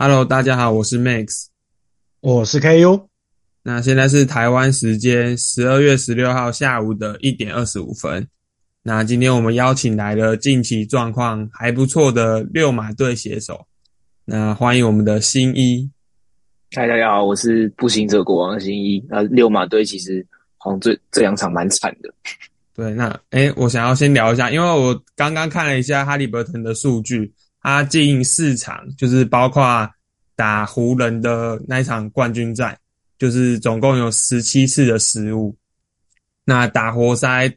Hello，大家好，我是 Max，我是 KU。那现在是台湾时间十二月十六号下午的一点二十五分。那今天我们邀请来了近期状况还不错的六马队写手。那欢迎我们的新一。嗨，大家好，我是步行者国王的新一。那六马队其实好像这这两场蛮惨的。对，那诶，我想要先聊一下，因为我刚刚看了一下哈利伯顿的数据。他近四场就是包括打湖人的那一场冠军战，就是总共有十七次的失误。那打活塞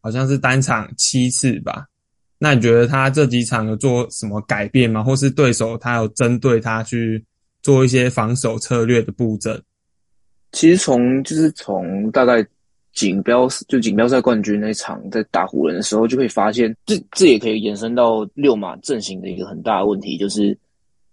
好像是单场七次吧？那你觉得他这几场有做什么改变吗？或是对手他有针对他去做一些防守策略的布阵？其实从就是从大概。锦标就锦标赛冠军那场在打湖人的时候，就会发现，这这也可以延伸到六马阵型的一个很大的问题，就是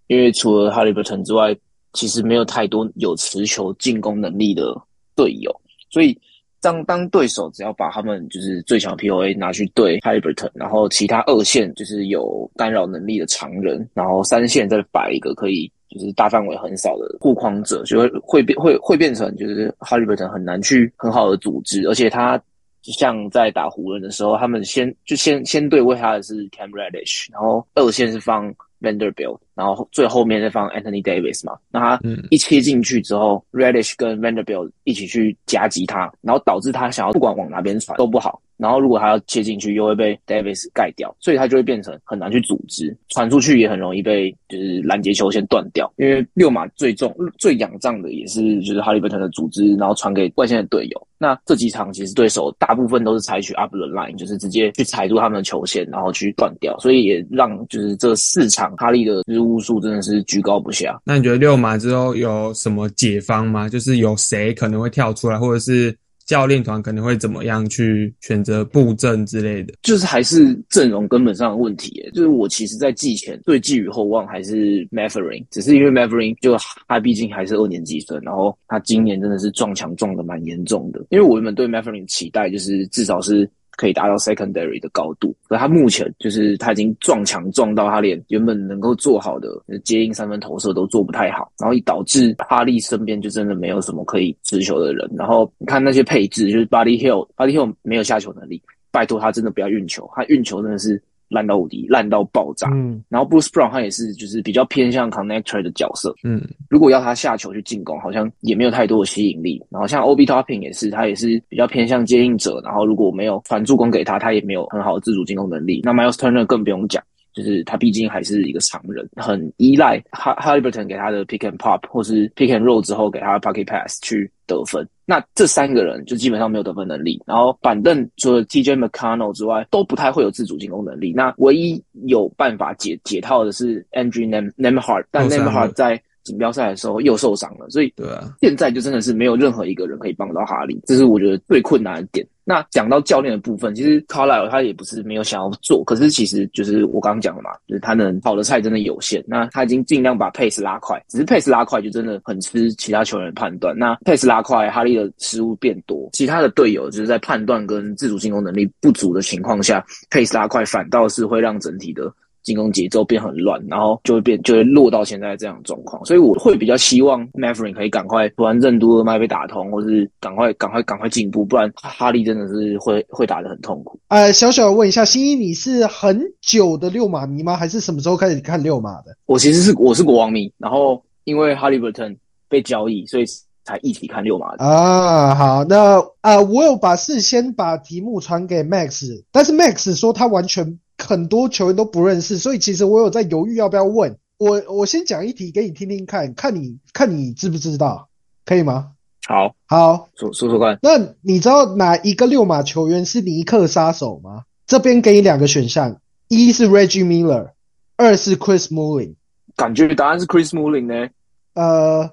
因为除了哈利伯特之外，其实没有太多有持球进攻能力的队友，所以当当对手只要把他们就是最强 POA 拿去对哈利伯特，然后其他二线就是有干扰能力的常人，然后三线再摆一个可以。就是大范围很少的护框者，就会会变会会变成就是哈利伯特很难去很好的组织，而且他就像在打湖人的时候，他们先就先先对位他的是 Cam Reddish，然后二线是放 Vanderbilt，然后最后面再放 Anthony Davis 嘛，那他一切进去之后，Reddish 跟 Vanderbilt 一起去夹击他，然后导致他想要不管往哪边传都不好。然后如果他要切进去，又会被 Davis 盖掉，所以他就会变成很难去组织，传出去也很容易被就是拦截球先断掉。因为六马最重、最仰仗的也是就是哈利伯特的组织，然后传给外线的队友。那这几场其实对手大部分都是采取 up the line，就是直接去踩住他们的球线，然后去断掉，所以也让就是这四场哈利的失误数真的是居高不下。那你觉得六马之后有什么解方吗？就是有谁可能会跳出来，或者是？教练团可能会怎么样去选择布阵之类的，就是还是阵容根本上的问题。就是我其实，在季前对寄予厚望还是 Maverin，只是因为 Maverin 就他毕竟还是二年级生，然后他今年真的是撞墙撞的蛮严重的。因为我原本对 Maverin 期待就是至少是。可以达到 secondary 的高度，可他目前就是他已经撞墙撞到他连原本能够做好的接应三分投射都做不太好，然后以导致哈利身边就真的没有什么可以持球的人。然后你看那些配置，就是 Body Hill，Body Hill 没有下球能力，拜托他真的不要运球，他运球真的是。烂到无敌，烂到爆炸。嗯，然后 Bruce Brown 他也是，就是比较偏向 connector 的角色。嗯，如果要他下球去进攻，好像也没有太多的吸引力。然后像 Ob Topping 也是，他也是比较偏向接应者。然后如果没有传助攻给他，他也没有很好的自主进攻能力。那 Miles Turner 更不用讲。就是他毕竟还是一个常人，很依赖哈哈利伯顿给他的 pick and pop 或是 pick and roll 之后给他的 pocket pass 去得分。那这三个人就基本上没有得分能力。然后板凳除了 TJ McConnell 之外，都不太会有自主进攻能力。那唯一有办法解解套的是 Andrew Nem Nemhard，但 Nemhard 在锦标赛的时候又受伤了，所以对啊，现在就真的是没有任何一个人可以帮到哈利，这是我觉得最困难的点。那讲到教练的部分，其实 Carly 他也不是没有想要做，可是其实就是我刚刚讲了嘛，就是他能跑的菜真的有限。那他已经尽量把 pace 拉快，只是 pace 拉快就真的很吃其他球员的判断。那 pace 拉快，哈利的失误变多，其他的队友就是在判断跟自主进攻能力不足的情况下，pace 拉快反倒是会让整体的。进攻节奏变很乱，然后就会变，就会落到现在这样的状况。所以我会比较希望 Maverick 可以赶快不然任督二脉被打通，或是赶快、赶快、赶快进步，不然哈利真的是会会打得很痛苦。呃，小小问一下，新一，你是很久的六马迷吗？还是什么时候开始看六马的？我其实是我是国王迷，然后因为哈利伯顿被交易，所以才一起看六马的。啊，好，那啊，我有把事先把题目传给 Max，但是 Max 说他完全。很多球员都不认识，所以其实我有在犹豫要不要问。我我先讲一题给你听听看，看你看你知不知道，可以吗？好，好，说说说看。那你知道哪一个六马球员是尼克杀手吗？这边给你两个选项，一是 Reggie Miller，二是 Chris Mullin。感觉答案是 Chris Mullin 呢？呃，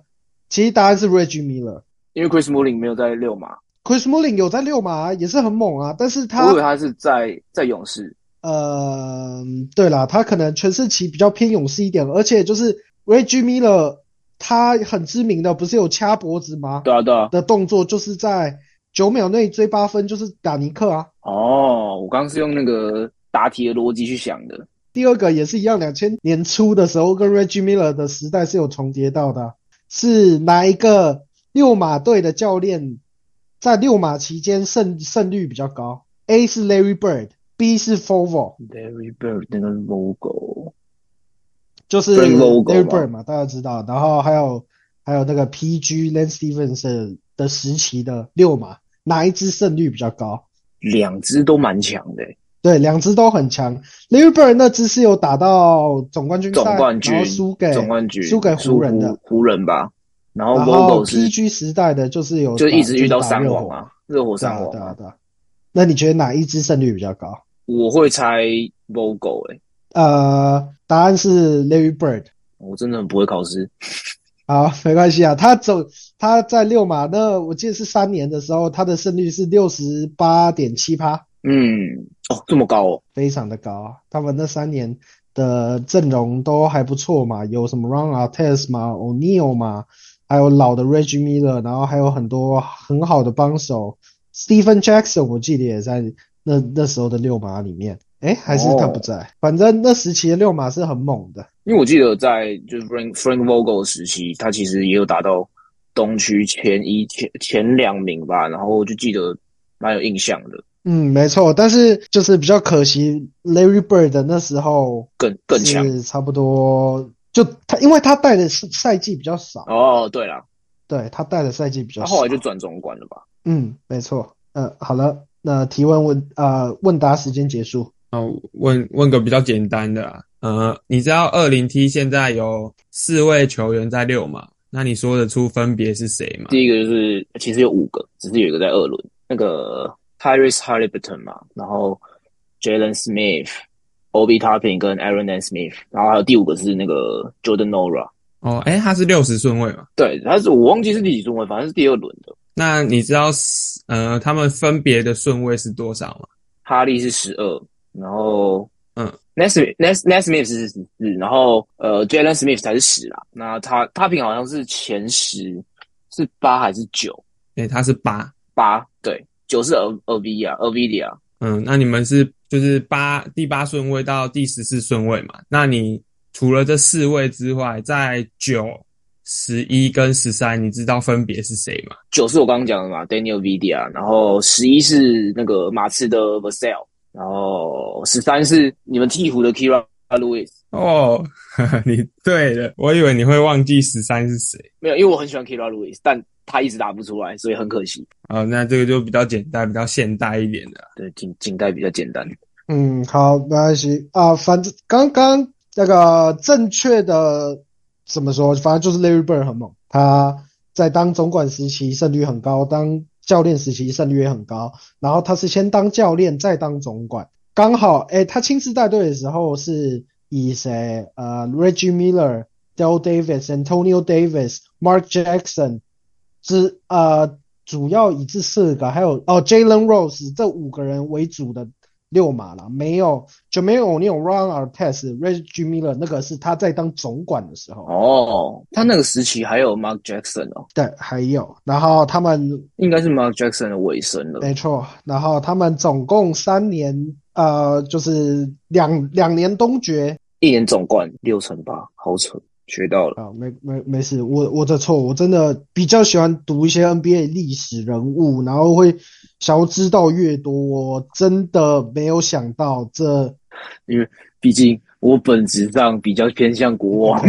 其实答案是 Reggie Miller，因为 Chris Mullin 没有在六马。Chris Mullin 有在六马，也是很猛啊，但是他我以为他是在在勇士。呃，对啦，他可能全世奇比较偏勇士一点，而且就是 Reggie Miller，他很知名的不是有掐脖子吗？对啊，对啊，的动作就是在九秒内追八分，就是打尼克啊。哦，我刚刚是用那个答题的逻辑去想的。第二个也是一样，两千年初的时候跟 Reggie Miller 的时代是有重叠到的，是哪一个六马队的教练在六马期间胜胜率比较高？A 是 Larry Bird，B 是 Fovo。Larry Bird 那个 logo，就是 Larry 嘛 Bird 嘛，大家知道。然后还有还有那个 PG Lance Stevens 的时期的六马，哪一支胜率比较高？两支都蛮强的欸，对，两支都很强。Larry Bird 那支是有打到总冠军赛，总冠军然后输给总冠军输给湖人的。湖湖人吧。然后 PG 时代的就是有就一直遇到三热火三王啊，热火三王啊。对啊对啊。那你觉得哪一支胜率比较高？我会猜 Vogel 诶，呃，答案是 Larry Bird。我真的很不会考试。好，没关系啊。他走他在六马那，我记得是三年的时候，他的胜率是六十八点七趴，嗯，哦，这么高哦。非常的高啊。他们那三年的阵容都还不错嘛，有什么 Ron Artest 嘛，O'Neal 嘛，还有老的 Reggie Miller，然后还有很多很好的帮手，Stephen Jackson 我记得也在那那时候的六马里面。哎，还是他不在，反正那时期的六马是很猛的。因为我记得在就是 Frank Frank Vogel 时期，他其实也有达到东区前一前前两名吧，然后我就记得蛮有印象的，嗯，没错，但是就是比较可惜，Larry Bird 那时候更更强。是差不多，就他因为他带的是赛季比较少，哦，对了，对他带的赛季比较他少。后来就转总管了吧？嗯，没错。呃，好了，那提问问呃问答时间结束。哦，问问个比较简单的啊，呃，你知道二零 T 现在有四位球员在六嘛？那你说得出分别是谁吗？第一个就是其实有五个，只是有一个在二轮，那个 Tyrese Halliburton 嘛，然后 Jalen Smith、Obi Toppin 跟 Aaron N. Smith，然后还有第五个是那个 Jordan Nora。哦，诶，他是六十顺位嘛？对，他是我忘记是第几顺位，反正是第二轮的。那你知道呃他们分别的顺位是多少吗？哈利是十二，然后嗯 n e s n e s n e Smith 是十四，然后呃 Jalen Smith 才是十啦。那他他平好像是前十，是八还是九？诶，他是八。八对，九是 Av Avia Avia。嗯，那你们是就是八第八顺位到第十四顺位嘛？那你除了这四位之外，在九、十一跟十三，你知道分别是谁吗？九是我刚刚讲的嘛，Daniel Vidia，然后十一是那个马刺的 Vassell，然后十三是你们鹈鹕的 Kira Lewis。哦，你对了，我以为你会忘记十三是谁。没有，因为我很喜欢 Kira Lewis，但他一直打不出来，所以很可惜。哦，那这个就比较简单、比较现代一点的。对，近近代比较简单。嗯，好，没关系啊。反正刚刚那个正确的怎么说？反正就是 Larry Bird 很猛，他在当总管时期胜率很高，当教练时期胜率也很高。然后他是先当教练再当总管，刚好诶，他亲自带队的时候是以谁？呃，Reggie Miller、Dale Davis、Antonio Davis、Mark Jackson 之呃主要以这四个，还有哦 Jalen Rose 这五个人为主的六马了，没有 Jermaine O'Neal、Ron Artest、Reggie Miller 那个是他在当总管的时候，哦，他那个时期还有 Mark Jackson 哦，对，还有，然后他们应该是 Mark Jackson 的尾声了。没错，然后他们总共三年，呃，就是两两年东决一年总冠六成八，好扯，学到了。啊，没没没事，我我的错，我真的比较喜欢读一些 NBA 历史人物，然后会想要知道越多，我真的没有想到这因为毕竟我本质上比较偏向国王。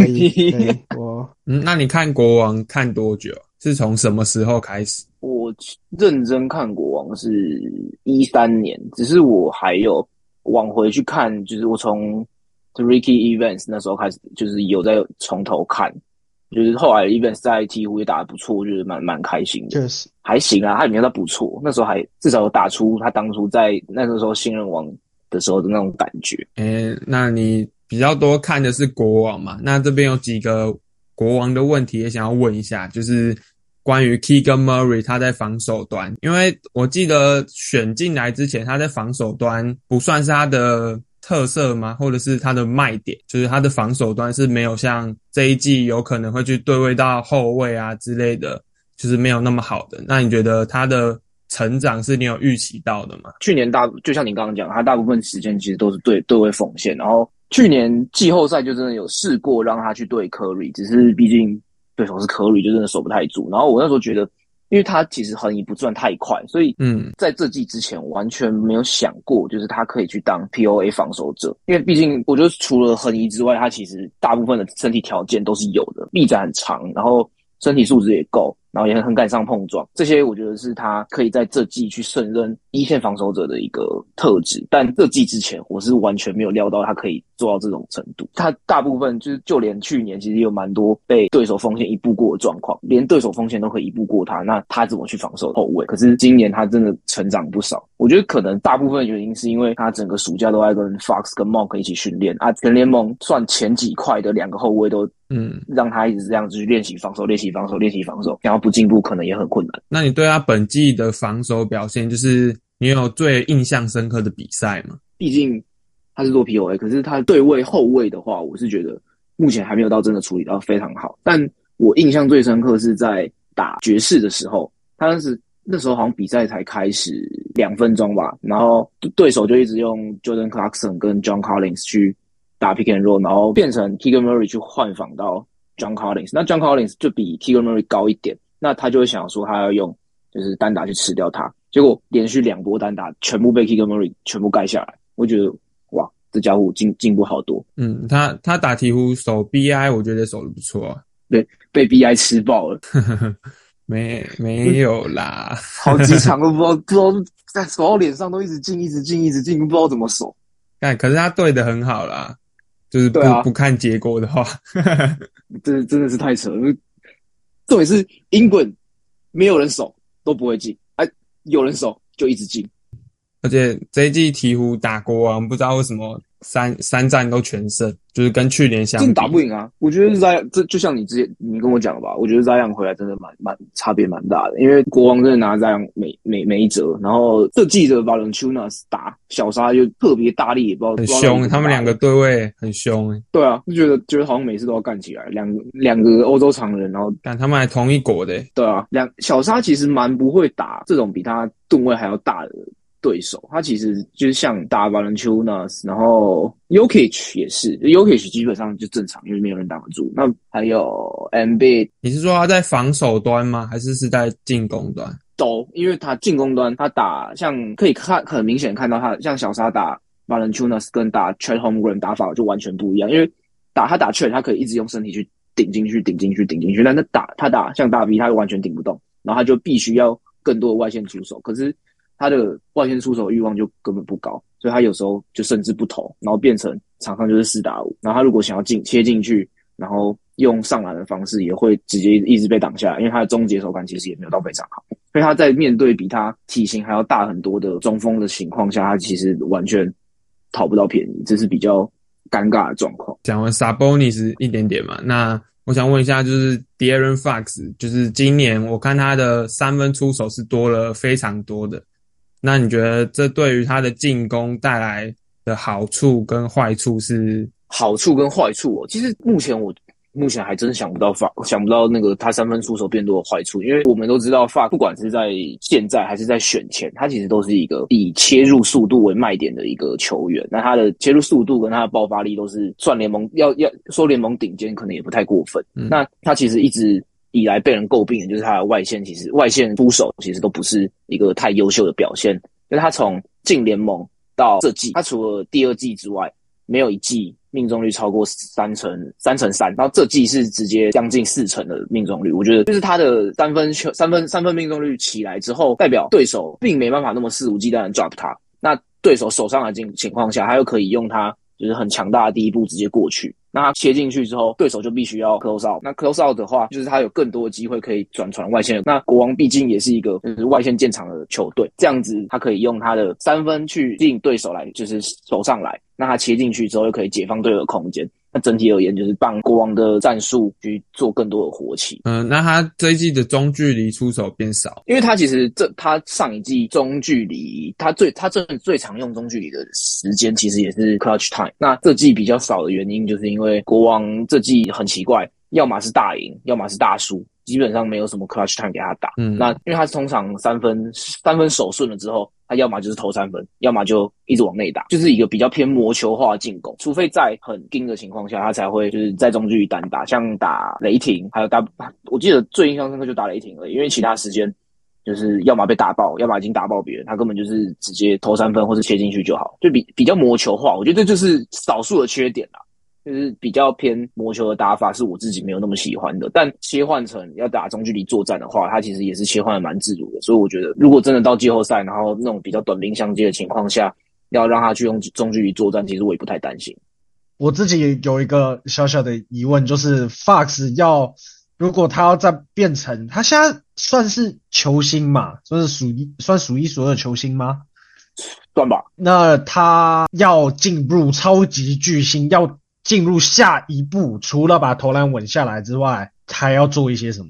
我 嗯，那你看国王看多久？是从什么时候开始？我认真看国王是一三年，只是我还有往回去看，就是我从 Ricky Evans 那时候开始，就是有在从头看，就是后来 Evans 在鹈鹕也打得不错，我觉得蛮蛮开心的，确实还行啊，他也没有到不错，那时候还至少有打出他当初在那个时候新人王的时候的那种感觉。诶，那你比较多看的是国王嘛？那这边有几个国王的问题也想要问一下，就是关于 Keegan Murray 他在防守端，因为我记得选进来之前他在防守端不算是他的特色吗？或者是他的卖点，就是他的防守端是没有像这一季有可能会去对位到后卫啊之类的，就是没有那么好的。那你觉得他的成长是你有预期到的吗？去年大就像你刚刚讲，他大部分时间其实都是对对位奉献，然后去年季后赛就真的有试过让他去对科瑞，只是毕竟对手是科瑞，就真的守不太住。然后我那时候觉得，因为他其实横移不转太快，所以嗯，在这季之前完全没有想过，就是他可以去当 POA 防守者。因为毕竟我觉得除了横移之外，他其实大部分的身体条件都是有的，臂展很长，然后身体素质也够。然后也很很敢上碰撞，这些我觉得是他可以在这季去胜任一线防守者的一个特质。但这季之前，我是完全没有料到他可以做到这种程度。他大部分就是，就连去年其实有蛮多被对手锋线一步过的状况，连对手锋线都可以一步过他，那他怎么去防守后卫？可是今年他真的成长不少。我觉得可能大部分原因是因为他整个暑假都在跟 Fox 跟 Monk 一起训练啊，全联盟算前几块的两个后卫都。嗯，让他一直这样子去练习防守，练习防守，练习防守，然后不进步可能也很困难。那你对他本季的防守表现，就是你有最印象深刻的比赛吗？毕竟他是做 POA，可是他对位后卫的话，我是觉得目前还没有到真的处理到非常好。但我印象最深刻是在打爵士的时候，他是那时候好像比赛才开始两分钟吧，然后对手就一直用 Jordan Clarkson 跟 John Collins 去。打 pick and roll，然后变成 Keegan Murray 去换防到 John Collins，那 John Collins 就比 Keegan Murray 高一点，那他就会想说他要用就是单打去吃掉他，结果连续两波单打全部被 Keegan Murray 全部盖下来，我觉得哇，这家伙进进步好多。嗯，他他打鹈鹕守 BI，我觉得守的不错。啊对，被 BI 吃爆了。没没有啦，好几场都不知道不知道在守到脸上都一直进一直进一直进，不知道怎么守。但，可是他对的很好啦。就是不不看结果的话，这真的是太扯了。重点是英滚没有人守都不会进，哎，有人守就一直进。而且这一季鹈鹕打国王，不知道为什么。三三战都全胜，就是跟去年相比，真打不赢啊！我觉得 Z 这就像你之前你跟我讲吧，我觉得 Z 回来真的蛮蛮差别蛮大的，因为国王真的拿 Z 没没没辙，然后这记者 Valanciunas 打小沙就特别大力，也不知道很凶，他们两个对位很凶，对啊，就觉得觉得好像每次都要干起来，两两个欧洲常人，然后但他们还同一国的，对啊，两小沙其实蛮不会打这种比他吨位还要大的。对手，他其实就是像打 Valanciunas，然后 Yokich 也是，Yokich 基本上就正常，因为没有人挡得住。那还有 MB，你是说他在防守端吗？还是是在进攻端？都，因为他进攻端他打像可以看很明显看到他像小沙打 Valanciunas 跟打 Chet Holmgren 打法就完全不一样，因为打他打 Chet 他可以一直用身体去顶进去、顶进去、顶进去，但他打他打像大 V 他完全顶不动，然后他就必须要更多的外线出手，可是。他的外线出手欲望就根本不高，所以他有时候就甚至不投，然后变成场上就是四打五。然后他如果想要进切进去，然后用上篮的方式，也会直接一直被挡下来，因为他的终结手感其实也没有到非常好。所以他在面对比他体型还要大很多的中锋的情况下，他其实完全讨不到便宜，这是比较尴尬的状况。讲完 Sabonis 一点点嘛，那我想问一下，就是 Darren Fox，就是今年我看他的三分出手是多了非常多的。那你觉得这对于他的进攻带来的好处跟坏处是？好处跟坏处哦，其实目前我目前还真想不到法想不到那个他三分出手变多的坏处，因为我们都知道法不管是在现在还是在选前，他其实都是一个以切入速度为卖点的一个球员。那他的切入速度跟他的爆发力都是算联盟要要说联盟顶尖，可能也不太过分。那他其实一直。以来被人诟病的就是他的外线，其实外线出手其实都不是一个太优秀的表现。就是他从进联盟到这季，他除了第二季之外，没有一季命中率超过三成三成三。然后这季是直接将近四成的命中率。我觉得就是他的三分球三分三分命中率起来之后，代表对手并没办法那么肆无忌惮的 drop 他。那对手手上的情情况下，他又可以用他就是很强大的第一步直接过去。那他切进去之后，对手就必须要 close out。那 close out 的话，就是他有更多的机会可以转传外线。那国王毕竟也是一个外线建场的球队，这样子他可以用他的三分去吸引对手来，就是守上来。那他切进去之后，又可以解放队友的空间。那整体而言，就是帮国王的战术去做更多的活气。嗯，那他这一季的中距离出手变少，因为他其实这他上一季中距离，他最他最最常用中距离的时间，其实也是 clutch time。那这季比较少的原因，就是因为国王这季很奇怪，要么是大赢，要么是大输，基本上没有什么 clutch time 给他打。嗯，那因为他通常三分三分手顺了之后。他要么就是投三分，要么就一直往内打，就是一个比较偏魔球化进攻。除非在很盯的情况下，他才会就是在中距离单打，像打雷霆，还有打，我记得最印象深刻就打雷霆了，因为其他时间就是要么被打爆，要么已经打爆别人，他根本就是直接投三分或者切进去就好，就比比较魔球化。我觉得这就是少数的缺点啦。就是比较偏魔球的打法，是我自己没有那么喜欢的。但切换成要打中距离作战的话，它其实也是切换的蛮自如的。所以我觉得，如果真的到季后赛，然后那种比较短兵相接的情况下，要让他去用中距离作战，其实我也不太担心。我自己有一个小小的疑问，就是 Fox 要如果他要再变成他现在算是球星嘛，算是数一算数一数二的球星吗？算吧。那他要进入超级巨星要。进入下一步，除了把投篮稳下来之外，还要做一些什么？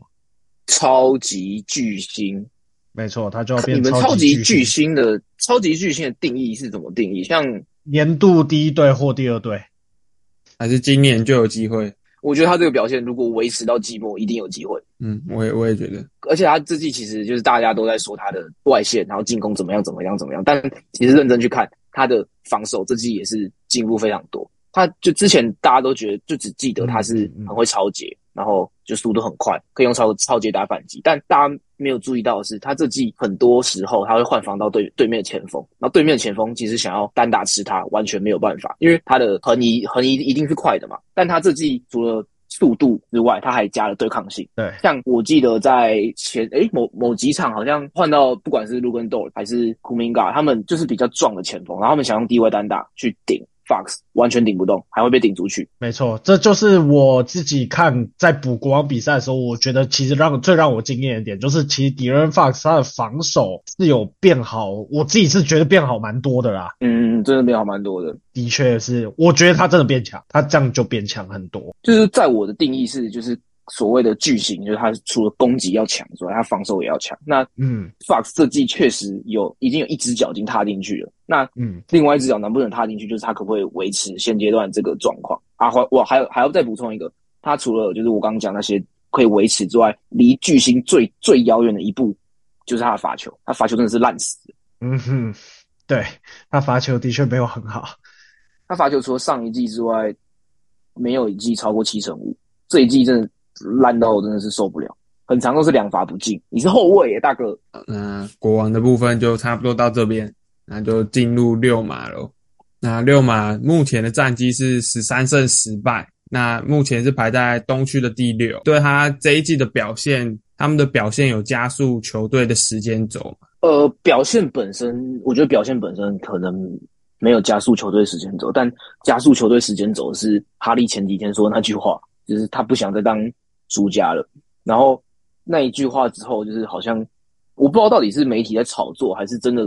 超级巨星，没错，他就要变。你们超级巨星的超级巨星的定义是怎么定义？像年度第一队或第二队，还是今年就有机会？我觉得他这个表现如果维持到季末，一定有机会。嗯，我也我也觉得。而且他这季其实就是大家都在说他的外线，然后进攻怎么样怎么样怎么样，但其实认真去看他的防守，这季也是进步非常多。他就之前大家都觉得，就只记得他是很会超节，然后就速度很快，可以用超超节打反击。但大家没有注意到的是，他这季很多时候他会换防到对对面的前锋，然后对面的前锋其实想要单打吃他，完全没有办法，因为他的横移横移一定是快的嘛。但他这季除了速度之外，他还加了对抗性。对，像我记得在前诶某某几场，好像换到不管是卢根豆还是库明嘎，他们就是比较壮的前锋，然后他们想用低位单打去顶。Fox 完全顶不动，还会被顶出去。没错，这就是我自己看在补国王比赛的时候，我觉得其实让最让我惊艳的点，就是其实迪伦 Fox 他的防守是有变好，我自己是觉得变好蛮多的啦。嗯，真的变好蛮多的，的确是，我觉得他真的变强，他这样就变强很多。就是在我的定义是，就是。所谓的巨星，就是他除了攻击要强之外，他防守也要强。那嗯，Fox 这季确实有已经有一只脚已经踏进去了。那嗯，另外一只脚能不能踏进去，就是他可不可以维持现阶段这个状况啊？我我还有还要再补充一个，他除了就是我刚刚讲那些可以维持之外，离巨星最最遥远的一步就是他的罚球。他罚球真的是烂死。嗯哼，对他罚球的确没有很好。他罚球除了上一季之外，没有一季超过七成五。这一季真的。烂到我真的是受不了，很长都是两罚不进。你是后卫耶，大哥。那国王的部分就差不多到这边，那就进入六马了。那六马目前的战绩是十三胜十败，那目前是排在东区的第六。对他这一季的表现，他们的表现有加速球队的时间轴吗？呃，表现本身，我觉得表现本身可能没有加速球队时间轴，但加速球队时间轴是哈利前几天说那句话，就是他不想再当。输家了，然后那一句话之后，就是好像我不知道到底是媒体在炒作，还是真的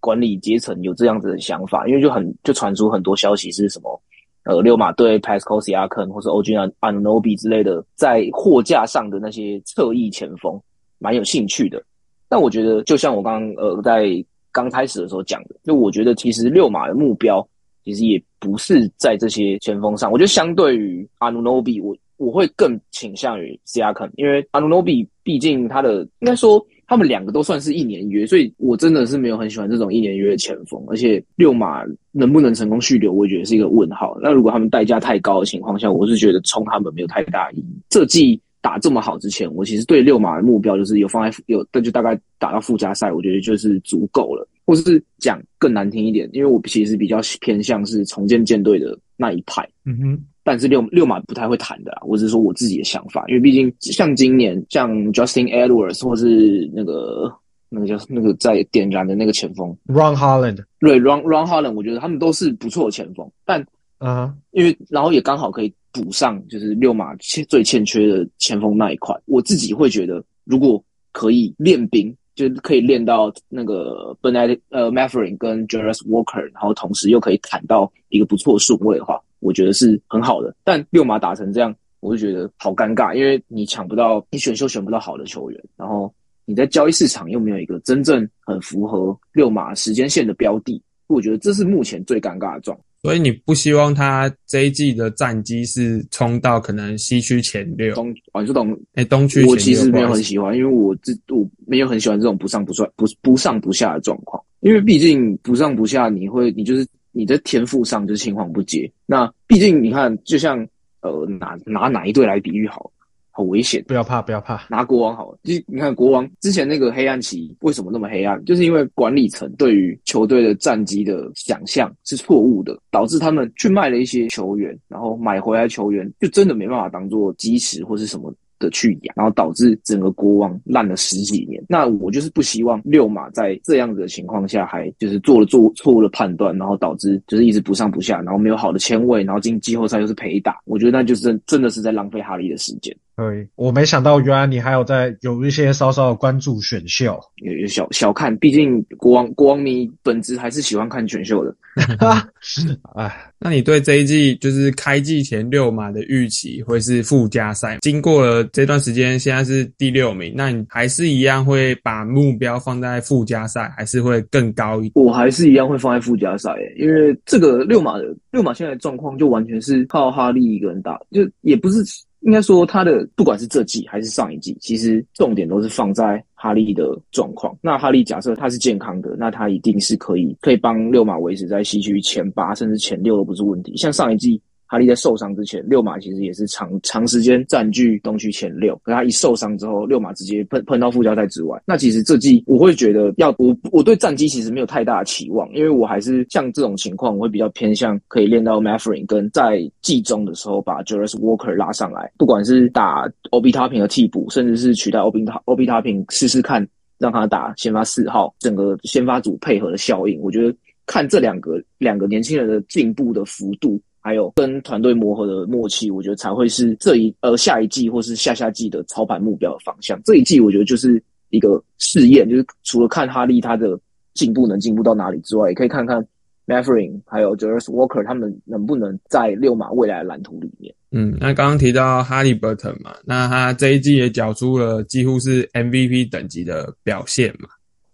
管理阶层有这样子的想法，因为就很就传出很多消息是什么，呃，六马对 Pascal Siakam 或是 OG Anunoby 之类的，在货架上的那些侧翼前锋蛮有兴趣的。但我觉得，就像我刚呃在刚开始的时候讲的，就我觉得其实六马的目标其实也不是在这些前锋上，我觉得相对于 Anunoby 我。我会更倾向于 c a 肯，因为 Anunoby 毕竟他的应该说他们两个都算是一年约，所以我真的是没有很喜欢这种一年约的前锋，而且六马能不能成功续留，我觉得是一个问号。那如果他们代价太高的情况下，我是觉得冲他们没有太大意义。这季打这么好之前，我其实对六马的目标就是有放在有，那就大概打到附加赛，我觉得就是足够了。或是讲更难听一点，因为我其实比较偏向是重建舰队的那一派。嗯哼。但是六六马不太会谈的啦，我只是说我自己的想法，因为毕竟像今年像 Justin Edwards 或是那个那个叫那个在点燃的那个前锋。Ron Holland，对 Ron Ron Holland，我觉得他们都是不错的前锋，但啊，因为然后也刚好可以补上就是六马欠最欠缺的前锋那一块，我自己会觉得如果可以练兵，就可以练到那个 Bernard 呃 Matherin 跟 Jarvis Walker，然后同时又可以砍到一个不错的顺位的话。我觉得是很好的，但六马打成这样，我就觉得好尴尬，因为你抢不到，你选秀选不到好的球员，然后你在交易市场又没有一个真正很符合六马时间线的标的，我觉得这是目前最尴尬的状。所以你不希望他这一季的战绩是冲到可能西区前六？东，我是东，哎，东区我其实没有很喜欢，因为我这我没有很喜欢这种不上不算、不不上不下的状况。因为毕竟不上不下，你会你就是你的天赋上就是青黄不接。那毕竟你看，就像呃拿拿哪一队来比喻好？好危险！不要怕，不要怕。拿国王好了，就你看国王之前那个黑暗期为什么那么黑暗？就是因为管理层对于球队的战绩的想象是错误的，导致他们去卖了一些球员，然后买回来球员就真的没办法当做基石或是什么。的去养，然后导致整个国王烂了十几年。那我就是不希望六马在这样子的情况下，还就是做了做错误的判断，然后导致就是一直不上不下，然后没有好的签位，然后进季后赛又是陪打。我觉得那就是真真的是在浪费哈利的时间。对，我没想到原来你还有在有一些稍稍的关注选秀，有有小小看，毕竟国王国王迷本质还是喜欢看选秀的。哎。那你对这一季就是开季前六马的预期会是附加赛？经过了这段时间，现在是第六名，那你还是一样会把目标放在附加赛，还是会更高一？我还是一样会放在附加赛，因为这个六马的六马现在的状况就完全是靠哈利一个人打，就也不是。应该说，他的不管是这季还是上一季，其实重点都是放在哈利的状况。那哈利假设他是健康的，那他一定是可以可以帮六马维持在西区前八甚至前六都不是问题。像上一季。哈利在受伤之前，六马其实也是长长时间占据东区前六。可他一受伤之后，六马直接碰碰到附加赛之外。那其实这季我会觉得，要我我对战绩其实没有太大的期望，因为我还是像这种情况，我会比较偏向可以练到 Matherin 跟在季中的时候把 j u r i s Walker 拉上来，不管是打 O B Toping 的替补，甚至是取代 OB OB Topping 试试看让他打先发四号，整个先发组配合的效应，我觉得看这两个两个年轻人的进步的幅度。还有跟团队磨合的默契，我觉得才会是这一呃下一季或是下下季的操盘目标的方向。这一季我觉得就是一个试验，就是除了看哈利他的进步能进步到哪里之外，也可以看看 Matherin 还有 j e r s Walker 他们能不能在六马未来的蓝图里面。嗯，那刚刚提到哈利伯特嘛，那他这一季也缴出了几乎是 MVP 等级的表现嘛。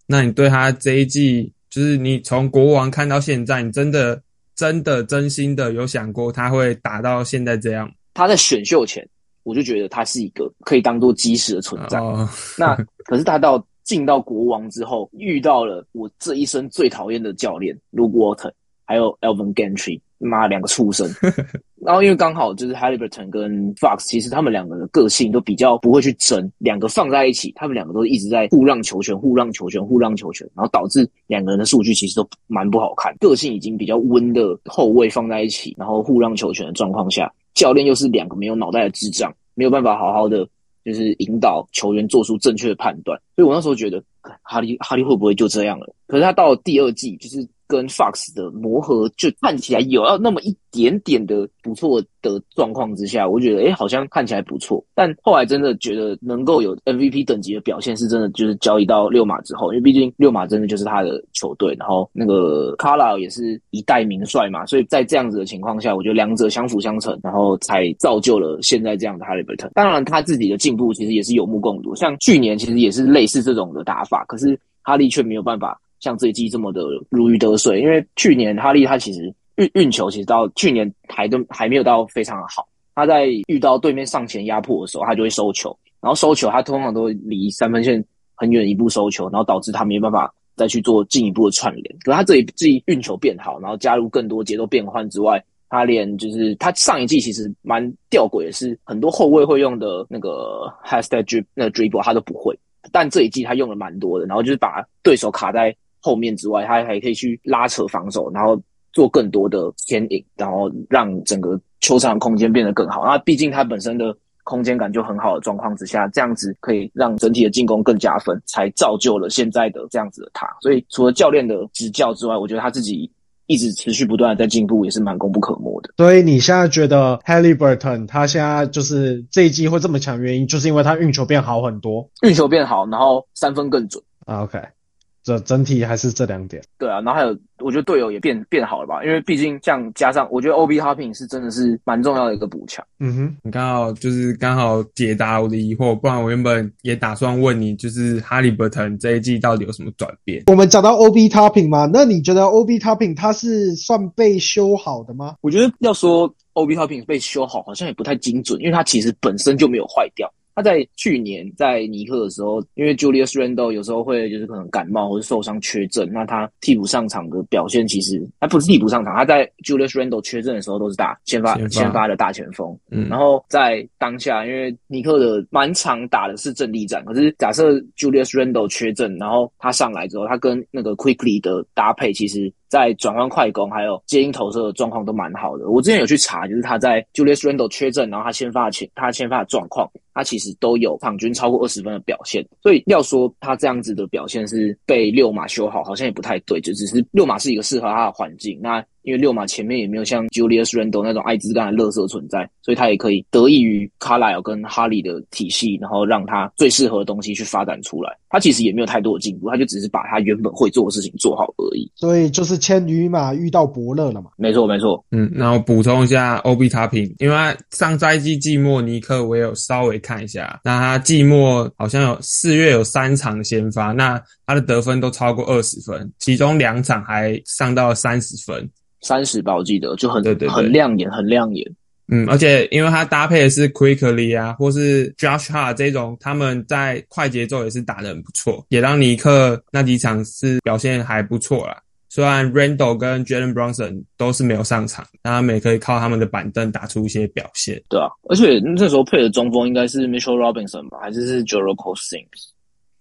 那你对他这一季，就是你从国王看到现在，你真的？真的真心的有想过他会打到现在这样？他在选秀前我就觉得他是一个可以当做基石的存在。那可是他到进到国王之后，遇到了我这一生最讨厌的教练 Luke Walton，还有 Elvin Gentry，。妈，两个畜生！然后因为刚好就是 Halliburton 跟 Fox，其实他们两个的个性都比较不会去争，两个放在一起，他们两个都一直在互让球权、互让球权、互让球权，然后导致两个人的数据其实都蛮不好看。个性已经比较温的后卫放在一起，然后互让球权的状况下，教练又是两个没有脑袋的智障，没有办法好好的就是引导球员做出正确的判断。所以我那时候觉得哈利哈利会不会就这样了？可是他到了第二季就是。跟 Fox 的磨合就看起来有要那么一点点的不错的状况之下，我觉得哎，好像看起来不错。但后来真的觉得能够有 MVP 等级的表现，是真的就是交易到六马之后，因为毕竟六马真的就是他的球队，然后那个 Carla 也是一代名帅嘛，所以在这样子的情况下，我觉得两者相辅相成，然后才造就了现在这样的 Halliburton。当然他自己的进步其实也是有目共睹，像去年其实也是类似这种的打法，可是哈利却没有办法。像这一季这么的如鱼得水，因为去年哈利他其实运运球其实到去年还都还没有到非常的好。他在遇到对面上前压迫的时候，他就会收球，然后收球他通常都离三分线很远一步收球，然后导致他没办法再去做进一步的串联。可他这一季运球变好，然后加入更多节奏变换之外，他连就是他上一季其实蛮吊诡的是，很多后卫会用的那个 hashtag dribble 那 dribble 他都不会，但这一季他用了蛮多的，然后就是把对手卡在。后面之外，他还可以去拉扯防守，然后做更多的牵引，然后让整个球场空间变得更好。那毕竟他本身的空间感就很好的状况之下，这样子可以让整体的进攻更加分，才造就了现在的这样子的他。所以除了教练的执教之外，我觉得他自己一直持续不断的在进步，也是蛮功不可没的。所以你现在觉得 Halliburton 他现在就是这一季会这么强，原因就是因为他运球变好很多，运球变好，然后三分更准。OK。这整体还是这两点，对啊，然后还有，我觉得队友也变变好了吧，因为毕竟像加上，我觉得 O B Hopping 是真的是蛮重要的一个补强。嗯哼，你刚好就是刚好解答我的疑惑，不然我原本也打算问你，就是哈利伯特这一季到底有什么转变？我们讲到 O B Topping 嘛，那你觉得 O B Topping 它是算被修好的吗？我觉得要说 O B Topping 被修好，好像也不太精准，因为它其实本身就没有坏掉。他在去年在尼克的时候，因为 Julius Randle 有时候会就是可能感冒或者受伤缺阵，那他替补上场的表现其实他不是替补上场，他在 Julius Randle 缺阵的时候都是打先发先发的大前锋。嗯然后在当下，因为尼克的满场打的是阵地战，可是假设 Julius Randle 缺阵，然后他上来之后，他跟那个 Quickly 的搭配，其实在转换快攻还有接应投射的状况都蛮好的。我之前有去查，就是他在 Julius Randle 缺阵，然后他先发前他先发的状况，他其实都有场均超过二十分的表现。所以要说他这样子的表现是被六马修好，好像也不太对，就只是六马是一个适合他的环境。那因为六马前面也没有像 Julius Randle 那种爱滋干的乐色存在，所以他也可以得益于 Carlisle 跟哈利的体系，然后让他最适合的东西去发展出来。他其实也没有太多的进步，他就只是把他原本会做的事情做好而已。所以就是千里马遇到伯乐了嘛。没错，没错。嗯，然后补充一下 OB 塔平，因为他上赛季季末尼克我也有稍微看一下，那他季末好像有四月有三场先发，那他的得分都超过二十分，其中两场还上到三十分。三十吧，我记得就很对对对很亮眼，很亮眼。嗯，而且因为他搭配的是 Quickly 啊，或是 Josh Hart 这种，他们在快节奏也是打得很不错，也让尼克那几场是表现还不错啦。虽然 Randall 跟 Jalen Brunson 都是没有上场，但他们也可以靠他们的板凳打出一些表现。对啊，而且那时候配的中锋应该是 Mitchell Robinson 吧，还是是 Jericho Sims，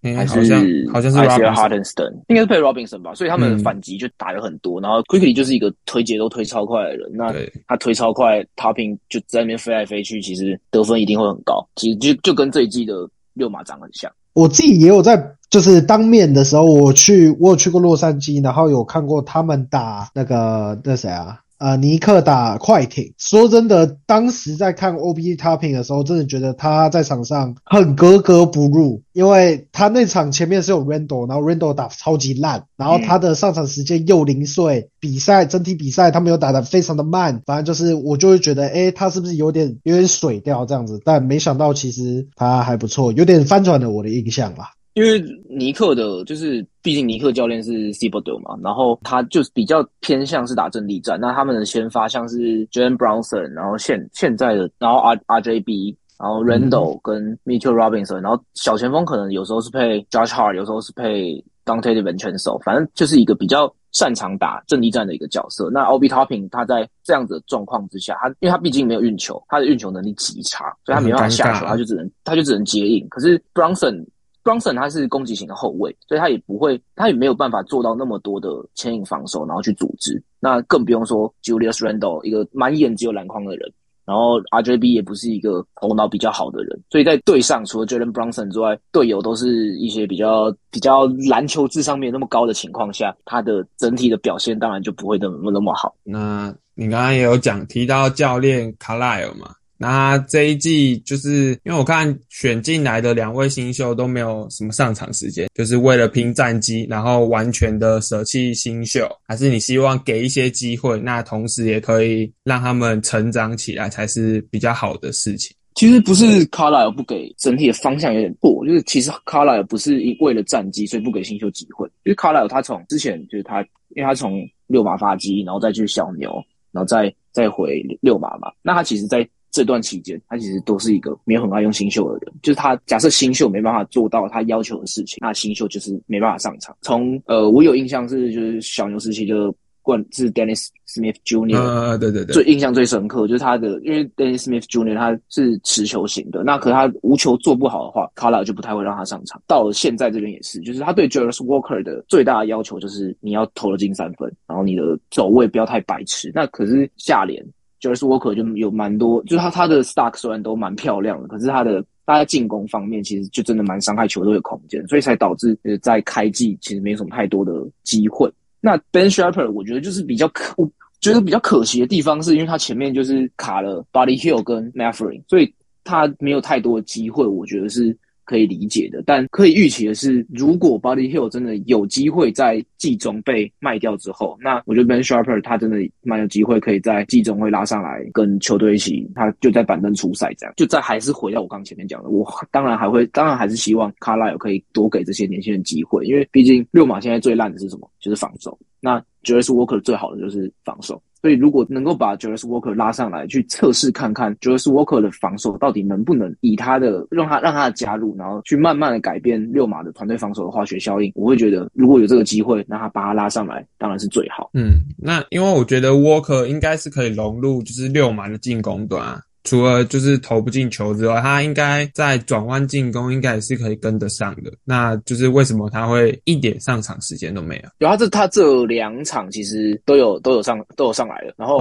嗯，还好像好像是 Robinson。应该是配 Robinson 吧，所以他们反击就打了很多。然后 Quickly 就是一个推节奏推超快的人，那，他推超快，Topping 就在那边飞来飞去，其实得分一定会很高。其实就就跟这一季的六马长很像。我自己也有在，就是当面的时候，我去我有去过洛杉矶，然后有看过他们打那个那谁啊，呃，尼克打快艇。说真的，当时在看 OB Topping 的时候，真的觉得他在场上很格格不入，因为他那场前面是有 Randall，然后 Randall 打超级烂，然后他的上场时间又零碎，比赛整体比赛他们又打得非常的慢，反正就是我就会觉得，诶，他是不是有点有点水掉这样子？但没想到其实他还不错，有点翻转了我的印象啦。因为尼克的，就是毕竟尼克教练是 c b o d o 嘛，然后他就是比较偏向是打阵地战。那他们的先发像是 Jalen Brownson，然后现现在的，然后 R RJB，然后 Randall 跟 Mitchell Robinson，然后小前锋可能有时候是配 Josh Hart，有时候是配 Dante DiVincenzo，反正就是一个比较擅长打阵地战的一个角色。那 OB Topping 他在这样子的状况之下，他因为他毕竟没有运球，他的运球能力极差，所以他没办法下球，他就只能他就只能接应。可是 Brownson Bronson 他是攻击型的后卫，所以他也不会，他也没有办法做到那么多的牵引防守，然后去组织。那更不用说 Julius Randle 一个满眼只有篮筐的人，然后 RJB 也不是一个头脑比较好的人，所以在队上除了 Jalen Bronson 之外，队友都是一些比较比较篮球智商没有那么高的情况下，他的整体的表现当然就不会那么那么好。那你刚刚也有讲提到教练卡莱尔嘛？那这一季就是因为我看选进来的两位新秀都没有什么上场时间，就是为了拼战绩，然后完全的舍弃新秀，还是你希望给一些机会，那同时也可以让他们成长起来，才是比较好的事情。其实不是卡莱尔不给整体的方向有点错，就是其实卡莱尔不是因为了战绩所以不给新秀机会，因为卡莱尔他从之前就是他，因为他从六马发迹，然后再去小牛，然后再再回六马嘛，那他其实在这段期间，他其实都是一个没有很爱用新秀的人，就是他假设新秀没办法做到他要求的事情，那新秀就是没办法上场。从呃，我有印象是就是小牛时期就冠是 Dennis Smith Jr. 啊，对对对，最印象最深刻就是他的，因为 Dennis Smith Jr. 他是持球型的，那可是他无球做不好的话，卡拉就不太会让他上场。到了现在这边也是，就是他对 Jarvis Walker 的最大的要求就是你要投了进三分，然后你的走位不要太白痴。那可是下联 Jers Walker 就有蛮多，就是他他的 stack 虽然都蛮漂亮的，可是他的他在进攻方面其实就真的蛮伤害球队的空间，所以才导致呃在开季其实没什么太多的机会。那 Ben Sharper 我觉得就是比较可，我觉得比较可惜的地方是因为他前面就是卡了 Body Hill 跟 Matherin，所以他没有太多的机会，我觉得是可以理解的。但可以预期的是，如果 Body Hill 真的有机会在季中被卖掉之后，那我觉得 Ben Sharper 他真的蛮有机会可以在季中会拉上来跟球队一起，他就在板凳出赛这样。就再还是回到我刚前面讲的，我当然还会，当然还是希望卡拉有可以多给这些年轻人机会，因为毕竟六马现在最烂的是什么？就是防守。那 j u l i u Walker 最好的就是防守，所以如果能够把 Julius Walker 拉上来，去测试看看 Julius Walker 的防守到底能不能以他的让他让他的加入，然后去慢慢的改变六马的团队防守的化学效应，我会觉得如果有这个机会，那他把他拉上来，当然是最好。嗯，那因为我觉得 Walker 应该是可以融入就是六马的进攻端。除了就是投不进球之外，他应该在转弯进攻应该也是可以跟得上的。那就是为什么他会一点上场时间都没有？有他这他这两场其实都有都有上都有上来了。然后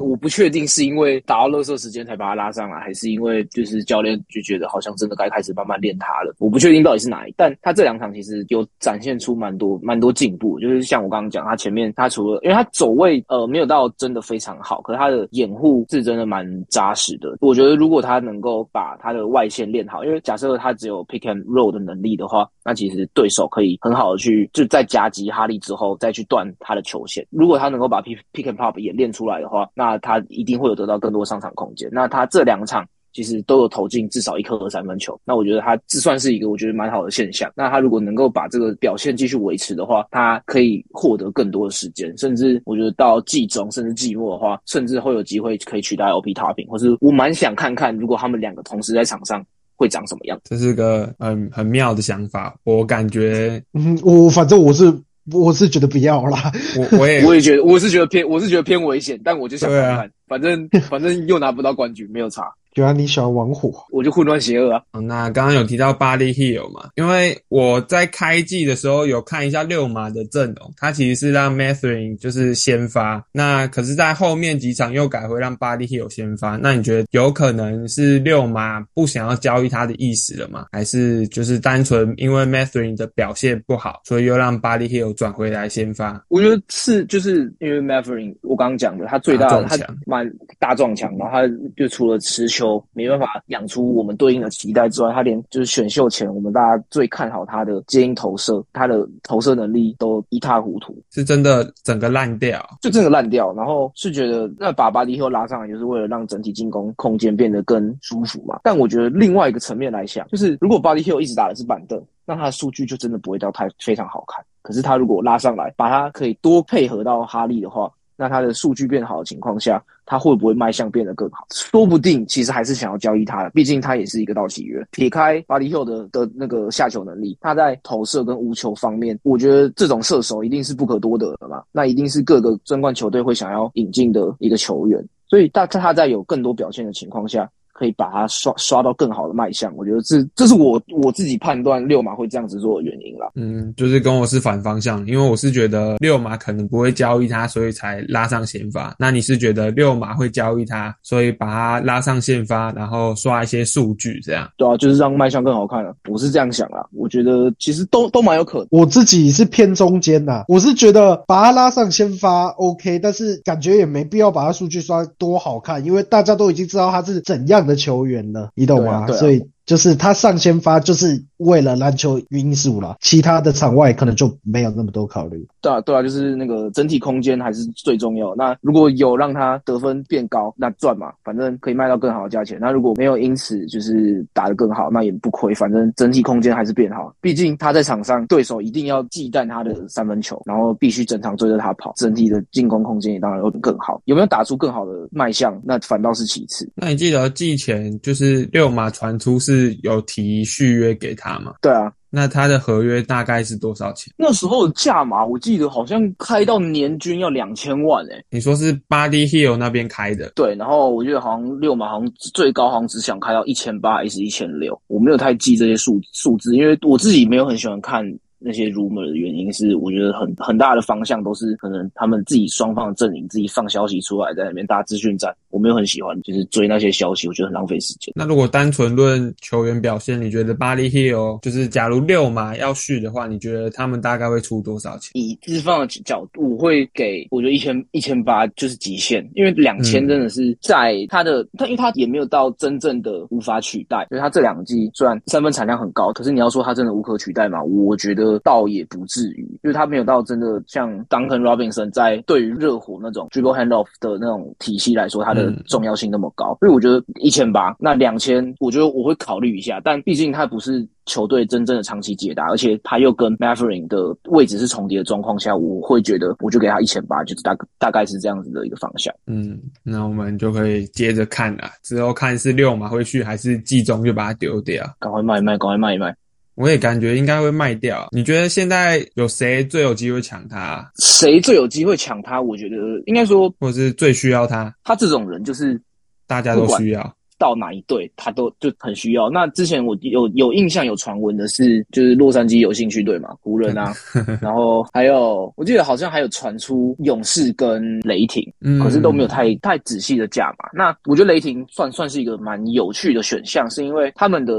我不确定是因为打到热射时间才把他拉上来，还是因为就是教练就觉得好像真的该开始慢慢练他了。我不确定到底是哪一，但他这两场其实有展现出蛮多蛮多进步。就是像我刚刚讲，他前面他除了因为他走位呃没有到真的非常好，可是他的掩护是真的蛮扎实。我觉得如果他能够把他的外线练好，因为假设他只有 pick and roll 的能力的话，那其实对手可以很好的去就在夹击哈利之后再去断他的球线。如果他能够把 pick pick and pop 也练出来的话，那他一定会有得到更多上场空间。那他这两场。其实都有投进至少一颗三分球，那我觉得他这算是一个我觉得蛮好的现象。那他如果能够把这个表现继续维持的话，他可以获得更多的时间，甚至我觉得到季中甚至季末的话，甚至会有机会可以取代 OP Topping，或是我蛮想看看如果他们两个同时在场上会长什么样。这是个很很妙的想法，我感觉，嗯，我反正我是我是觉得不要啦，我我也 我也觉得我是觉得偏我是觉得偏危险，但我就想看看，反正反正又拿不到冠军，没有差。原来你喜欢玩火，我就混乱邪恶啊。那刚刚有提到 Body Hill 嘛？因为我在开季的时候有看一下六马的阵容，他其实是让 Mathering 就是先发，那可是，在后面几场又改回让 Body Hill 先发。那你觉得有可能是六马不想要交易他的意思了吗？还是就是单纯因为 Mathering 的表现不好，所以又让 Body Hill 转回来先发？我觉得是，就是因为 Mathering 我刚刚讲的，他最大的他蛮大撞墙，然后他就除了持球。没办法养出我们对应的期待之外，他连就是选秀前我们大家最看好他的接应投射，他的投射能力都一塌糊涂，是真的整个烂掉，就真的烂掉。然后是觉得那把巴迪后拉上来，就是为了让整体进攻空间变得更舒服嘛。但我觉得另外一个层面来想，就是如果巴迪 Hill 一直打的是板凳，那他的数据就真的不会到太非常好看。可是他如果拉上来，把他可以多配合到哈利的话。那他的数据变好的情况下，他会不会卖相变得更好？说不定其实还是想要交易他的，毕竟他也是一个到期约。撇开巴黎后的的那个下球能力，他在投射跟无球方面，我觉得这种射手一定是不可多得的嘛。那一定是各个争冠球队会想要引进的一个球员。所以，大他在有更多表现的情况下。可以把它刷刷到更好的卖相，我觉得这这是我我自己判断六马会这样子做的原因啦。嗯，就是跟我是反方向，因为我是觉得六马可能不会交易他，所以才拉上先发。那你是觉得六马会交易他，所以把它拉上先发，然后刷一些数据这样？对啊，就是让卖相更好看了。我是这样想啊，我觉得其实都都蛮有可能。我自己是偏中间的，我是觉得把它拉上先发 OK，但是感觉也没必要把它数据刷多好看，因为大家都已经知道它是怎样。的球员了，你懂吗？所以就是他上先发，就是为了篮球因素了，其他的场外可能就没有那么多考虑。对啊，对啊，就是那个整体空间还是最重要。那如果有让他得分变高，那赚嘛，反正可以卖到更好的价钱。那如果没有因此就是打得更好，那也不亏，反正整体空间还是变好。毕竟他在场上，对手一定要忌惮他的三分球，然后必须整场追着他跑，整体的进攻空间也当然会更好。有没有打出更好的卖相，那反倒是其次。那你记得季前就是六马传出是有提续约给他吗？对啊。那他的合约大概是多少钱？那时候的价码我记得好像开到年均要两千万诶。你说是 Body Hill 那边开的？对，然后我觉得好像六马好像最高好像只想开到一千八还是一千六，我没有太记这些数数字，因为我自己没有很喜欢看。那些 rumor 的原因是，我觉得很很大的方向都是可能他们自己双方的阵营自己放消息出来，在那边打资讯战。我没有很喜欢，就是追那些消息，我觉得很浪费时间。那如果单纯论球员表现，你觉得巴黎 Hill 就是假如六马要续的话，你觉得他们大概会出多少钱？以资方的角度，我会给我觉得一千一千八就是极限，因为两千真的是在他的他，因为他也没有到真正的无法取代。所以他这两季虽然三分产量很高，可是你要说他真的无可取代嘛？我觉得。倒也不至于，因为他没有到真的像 Duncan Robinson 在对于热火那种 dribble handoff 的那种体系来说，他的的重要性那么高。所以我觉得一千八，那两千，我觉得我会考虑一下。但毕竟他不是球队真正的长期解答，而且他又跟 Mavericks 的位置是重叠的状况下，我会觉得我就给他一千八，就是大大概是这样子的一个方向。嗯，那我们就可以接着看了，之后看是六马会去还是季中就把它丢掉，赶快卖一卖，赶快卖一卖。我也感觉应该会卖掉。你觉得现在有谁最有机会抢他？谁最有机会抢他？我觉得应该说，或者是最需要他。他这种人就是大家都需要，到哪一队他都就很需要。那之前我有有印象有传闻的是，就是洛杉矶有兴趣队嘛，湖人啊，然后还有我记得好像还有传出勇士跟雷霆，可是都没有太太仔细的价嘛。那我觉得雷霆算算是一个蛮有趣的选项，是因为他们的。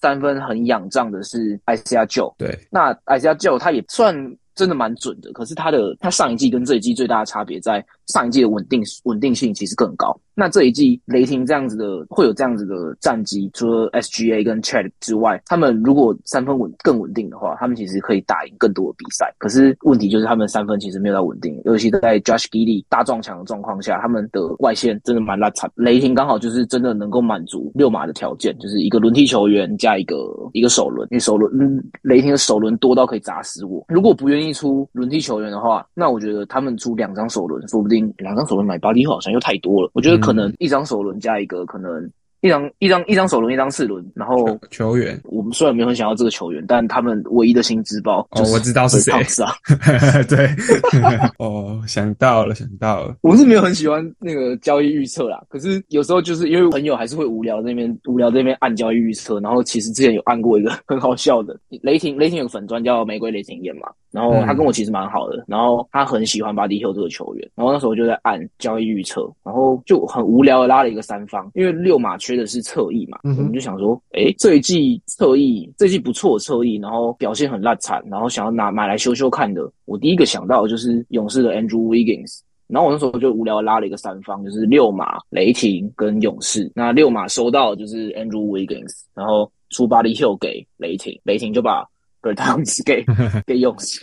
三分很仰仗的是艾斯亚旧，对，那艾斯亚旧他也算真的蛮准的，可是他的他上一季跟这一季最大的差别在上一季的稳定稳定性其实更高。那这一季雷霆这样子的会有这样子的战绩，除了 SGA 跟 Chad 之外，他们如果三分稳更稳定的话，他们其实可以打赢更多的比赛。可是问题就是他们三分其实没有到稳定，尤其在 Josh Giddey 大撞墙的状况下，他们的外线真的蛮拉惨。雷霆刚好就是真的能够满足六码的条件，就是一个轮替球员加一个一个首轮，因为首轮嗯雷霆的首轮多到可以砸死我。如果不愿意出轮替球员的话，那我觉得他们出两张首轮，说不定两张首轮买巴蒂好像又太多了。我觉得可。可能一张首轮加一个，可能一张一张一张首轮，一张次轮，然后球员，我们虽然没有很想要这个球员，但他们唯一的薪资包，哦，我知道是谁啊？对，哦，想到了，想到了，我是没有很喜欢那个交易预测啦，可是有时候就是因为朋友还是会无聊那边无聊这边按交易预测，然后其实之前有按过一个很好笑的，雷霆雷霆有个粉砖叫玫瑰雷霆眼嘛。然后他跟我其实蛮好的，然后他很喜欢巴蒂休这个球员，然后那时候就在按交易预测，然后就很无聊的拉了一个三方，因为六马缺的是侧翼嘛，我们就想说，哎，这一季侧翼这一季不错侧翼，然后表现很烂惨，然后想要拿买来修修看的，我第一个想到的就是勇士的 Andrew Wiggins，然后我那时候就无聊拉了一个三方，就是六马雷霆跟勇士，那六马收到就是 Andrew Wiggins，然后出巴蒂休给雷霆，雷霆就把。对，他们是给给勇士，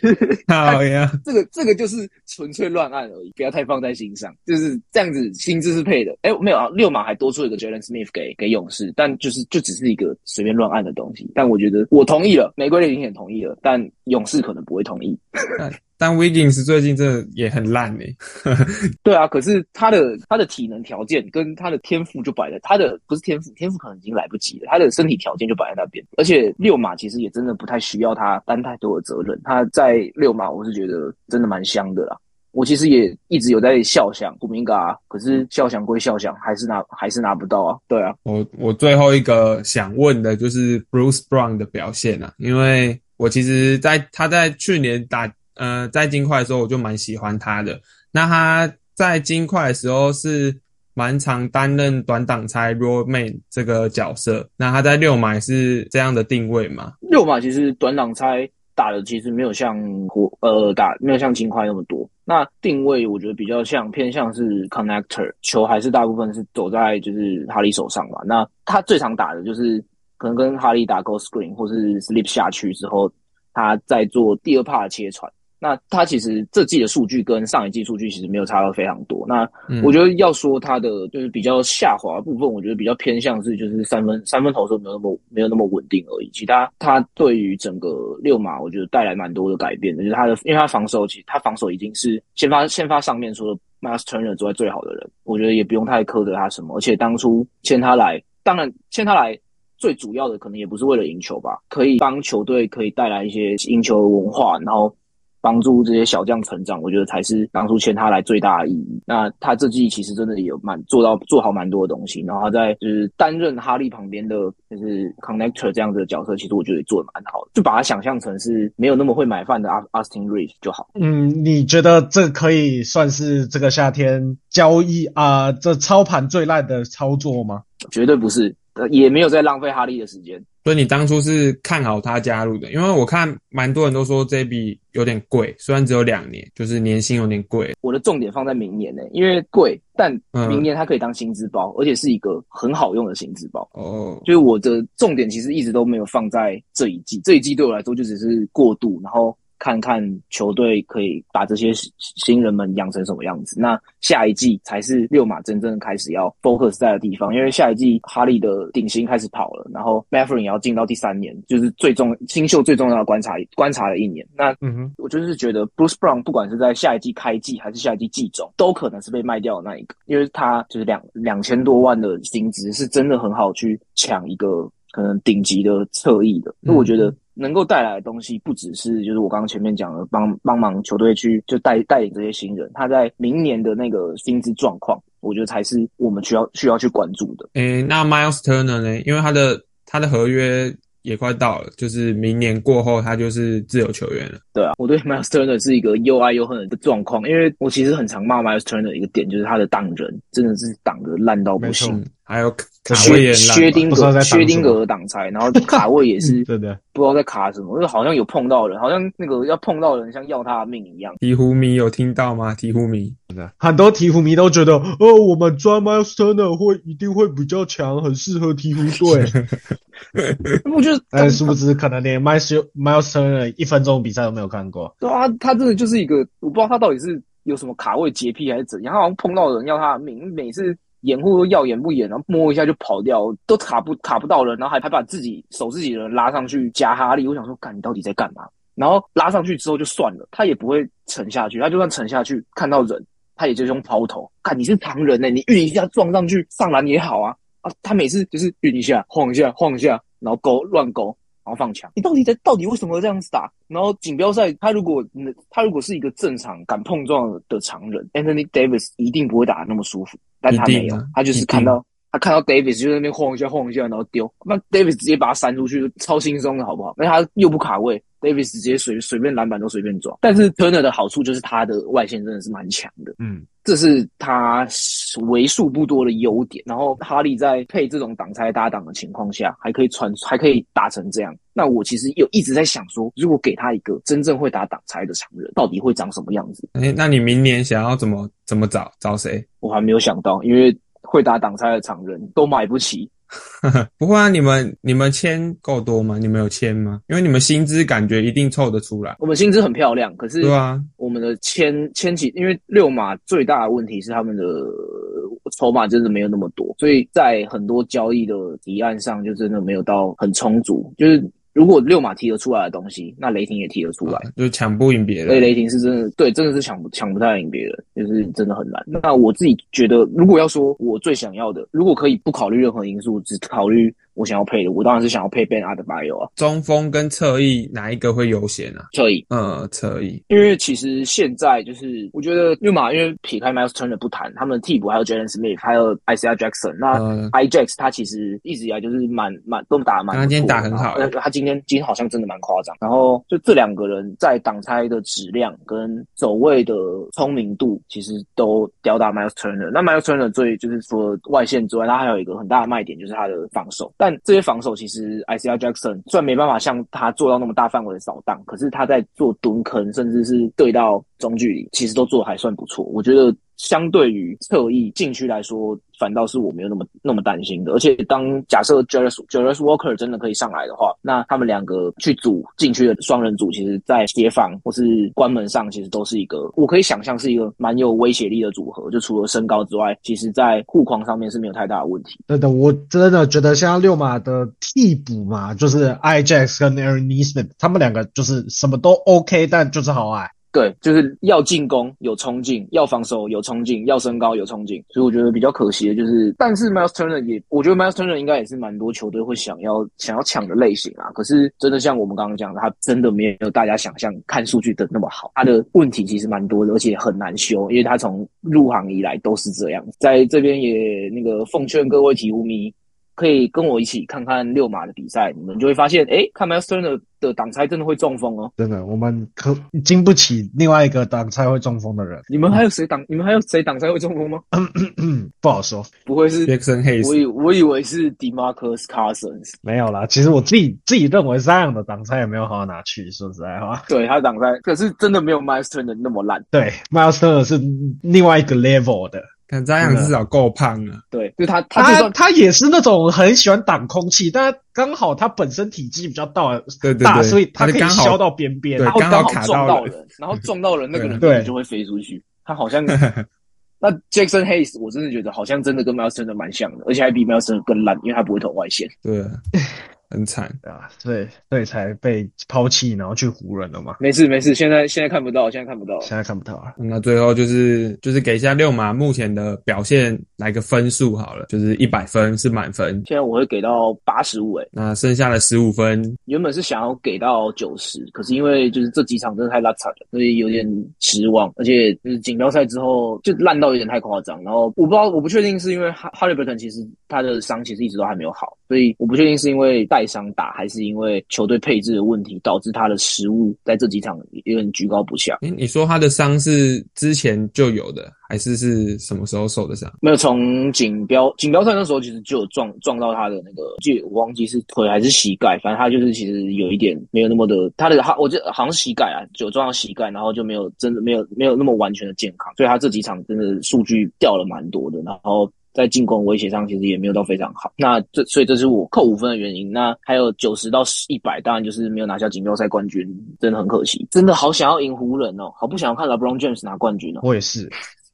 好呀，这个这个就是纯粹乱按而已，不要太放在心上，就是这样子，薪资是配的。哎，没有啊，六马还多出一个 Jalen Smith 给给勇士，但就是就只是一个随便乱按的东西。但我觉得我同意了，玫瑰已经也同意了，但勇士可能不会同意。但 Wiggins 最近真的也很烂诶。对啊，可是他的他的体能条件跟他的天赋就摆在他的不是天赋，天赋可能已经来不及了。他的身体条件就摆在那边，而且六马其实也真的不太需要他担太多的责任。他在六马，我是觉得真的蛮香的啦。我其实也一直有在笑想古明嘎，可是笑想归笑想，还是拿还是拿不到啊。对啊，我我最后一个想问的就是 Bruce Brown 的表现啊，因为我其实在他在去年打。呃，在金块的时候我就蛮喜欢他的。那他在金块的时候是蛮常担任短挡拆 roll man 这个角色。那他在六马是这样的定位吗？六马其实短挡拆打的其实没有像国呃打没有像金块那么多。那定位我觉得比较像偏向是 connector，球还是大部分是走在就是哈利手上嘛。那他最常打的就是可能跟哈利打 go screen 或是 slip 下去之后，他在做第二 part 切传。那他其实这季的数据跟上一季数据其实没有差到非常多。那我觉得要说他的就是比较下滑部分，我觉得比较偏向是就是三分三分投射没有那么没有那么稳定而已。其他他对于整个六马，我觉得带来蛮多的改变的。就是他的，因为他防守其实他防守已经是先发先发上面除了 Master Turner 之外最好的人，我觉得也不用太苛责他什么。而且当初签他来，当然签他来最主要的可能也不是为了赢球吧，可以帮球队可以带来一些赢球文化，然后。帮助这些小将成长，我觉得才是当初签他来最大的意义。那他这季其实真的有蛮做到做好蛮多的东西，然后他在就是担任哈利旁边的就是 connector 这样子的角色，其实我觉得也做的蛮好的。就把他想象成是没有那么会买饭的阿 Austin Reeves 就好。嗯，你觉得这可以算是这个夏天交易啊这操盘最烂的操作吗？绝对不是，也没有在浪费哈利的时间。所以你当初是看好他加入的，因为我看蛮多人都说这笔有点贵，虽然只有两年，就是年薪有点贵。我的重点放在明年呢，因为贵，但明年它可以当薪资包，而且是一个很好用的薪资包。哦，就是我的重点其实一直都没有放在这一季，这一季对我来说就只是过渡，然后看看球队可以把这些新人们养成什么样子。那下一季才是六马真正开始要 focus 在的地方，因为下一季哈利的顶薪开始跑了，然后 m a f r i n 也要进到第三年，就是最重新秀最重要的观察观察了一年。那嗯哼，我就是觉得 Bruce Brown 不管是在下一季开季还是下一季季中，都可能是被卖掉的那一个，因为他就是两两千多万的薪资，是真的很好去抢一个可能顶级的侧翼的。那我觉得能够带来的东西，不只是就是我刚刚前面讲的帮帮忙球队去就带带领这些新人，他在明年的那个薪资状况，我觉得才是我们需要需要去关注的。诶，那 Miles Turner 呢？因为他的他的合约也快到了，就是明年过后他就是自由球员了。对啊，我对 Miles Turner 是一个又爱又恨的状况，因为我其实很常骂 Miles Turner 的一个点，就是他的挡人真的是挡的烂到不行嗯，，还有薛薛丁格薛丁格的挡拆，然后卡位也是 对的。不知道在卡什么，因为好像有碰到人，好像那个要碰到人像要他的命一样。鹈鹕迷有听到吗？鹈鹕迷，很多鹈鹕迷都觉得，哦，我们抓 Miles Turner 会一定会比较强，很适合鹈鹕队。我觉得，但殊不知，可能连 Miles Miles Turner 一分钟比赛都没有看过。对啊，他真的就是一个，我不知道他到底是有什么卡位洁癖还是怎样，他好像碰到人要他的命，每次掩护都耀眼不眼，然后摸一下就跑掉，都卡不卡不到人，然后还还把自己守自己的人拉上去加哈利。我想说，干你到底在干嘛？然后拉上去之后就算了，他也不会沉下去，他就算沉下去看到人，他也就是用抛投。看你是常人呢、你运一下撞上去上篮也好啊啊！他每次就是运一下晃一下晃一下，然后勾乱勾。然后放枪，你到底在到底为什么这样子打？然后锦标赛，他如果嗯他如果是一个正常敢碰撞的常人，Anthony Davis 一定不会打得那么舒服，但他没有啊，他就是看到他看到 Davis 就在那边晃一下晃一下，然后丢，那 Davis 直接把他扇出去，超轻松的好不好？那他又不卡位，Davis 直接随随便篮板都随便抓。但是 Turner 的好处就是他的外线真的是蛮强的，嗯，这是他为数不多的优点。然后哈利在配这种挡拆搭档的情况下，还可以传，还可以打成这样。那我其实有一直在想说，如果给他一个真正会打挡拆的常人，到底会长什么样子？诶，那你明年想要怎么怎么找找谁？我还没有想到，因为会打挡拆的常人都买不起。不会啊，你们你们签够多吗？你们有签吗？因为你们薪资感觉一定凑得出来，我们薪资很漂亮，可是对啊，我们的签签起，因为六马最大的问题是他们的筹码真的没有那么多，所以在很多交易的提案上就真的没有到很充足。就是如果六马踢得出来的东西，那雷霆也踢得出来。就抢不赢别人。所以雷霆是真的对，真的是抢不抢不太赢别人，就是真的很难。那我自己觉得，如果要说我最想要的，如果可以不考虑任何因素，只考虑我想要配的，我当然是想要配 Ben Adebayo 啊，中锋跟侧翼哪一个会优先啊？侧翼呃，侧翼。因为其实现在就是，我觉得六马因为撇开 Miles Turner 不谈，他们的替补还有 Jalen Smith，还有 Isaiah Jackson，那呃 IJax 他其实一直以来就是蛮蛮都打得蛮他今天打很好他今天今天好像真的蛮夸张。然后就这两个人在挡拆的质量跟走位的聪明度，其实都吊打 Miles Turner。那 Miles Turner 最就是除了外线之外，他还有一个很大的卖点就是他的防守，但但这些防守其实，I C L Jackson 虽然没办法像他做到那么大范围的扫荡，可是他在做蹲坑，甚至是对到中距离，其实都做的还算不错。我觉得相对于侧翼禁区来说，反倒是我没有那么那么担心的。而且当假设 Jarvis Jarvis Walker 真的可以上来的话，那他们两个去组禁区的双人组，其实在协防或是关门上，其实都是一个我可以想象是一个蛮有威胁力的组合。就除了身高之外，其实在护框上面是没有太大的问题。真的，我真的觉得像六马的替补嘛，就是 IJax 跟 Aaron Nesmith，他们两个就是什么都 OK，但就是好矮。对，就是要进攻有冲劲，要防守有冲劲，要身高有冲劲，所以我觉得比较可惜的就是，但是 Miles Turner 也，我觉得 Miles Turner 应该也是蛮多球队会想要想要抢的类型啊。可是真的像我们刚刚讲的，他真的没有大家想象看数据的那么好，他的问题其实蛮多的，而且很难修，因为他从入行以来都是这样。在这边也那个奉劝各位体育迷。可以跟我一起看看六马的比赛，你们就会发现，诶，看 Miles Turner 的挡拆真的会中风哦。真的，我们可经不起另外一个挡拆会中风的人，你们还有谁挡？你们还有谁挡拆会中风吗？不好说。不会是 Jackson Hayes 我以我以为是 Demarcus Cousins，没有啦，其实我自己自己认为这样的挡拆也没有好好拿去，说实在话。对他挡拆，可是真的没有 Miles Turner 那么烂。对，Miles Turner 是另外一个 level 的。看这样至少够胖了。对，就他他就他算他也是那种很喜欢挡空气，但他刚好他本身体积比较大，对对大，对，所以他可以削到边边对。他会刚好好撞卡到人，然后撞到人，那个人对可能就会飞出去。他好像 那 Jackson Hayes，我真的觉得好像真的跟 Miles Turner 蛮像的，而且还比 Miles Turner 更烂，因为他不会投外线。对啊，很惨。啊，所以所以才被抛弃，然后去湖人了嘛。没事没事，现在现在看不到，现在看不到。现在看不到了。那最后就是就是给一下六马目前的表现来个分数好了，就是一百分是满分，现在我会给到八十五，哎，那剩下的十五分原本是想要给到九十，可是因为就是这几场真的太拉惨了，所以有点失望。而且就是锦标赛之后就烂到有点太夸张。然后我不知道，我不确定是因为哈哈利伯顿其实他的伤其实一直都还没有好，所以我不确定是因为带伤打，还是因为球队配置的问题导致他的失误在这几场有点居高不下。诶，你说他的伤是之前就有的，还是是什么时候受的伤？没有从锦标锦标赛那时候其实就有撞撞到他的那个，就我忘记是腿还是膝盖，反正他就是其实有一点没有那么的他的他我记得好像是膝盖啊，就撞到膝盖，然后就没有真的没有没有那么完全的健康，所以他这几场真的数据掉了蛮多的，然后。在进攻威胁上，其实也没有到非常好。那这所以这是我扣五分的原因。那还有九十到一百，当然就是没有拿下锦标赛冠军，真的很可惜。真的好想要赢湖人哦，好不想要看 LeBron James 拿冠军哦。我也是，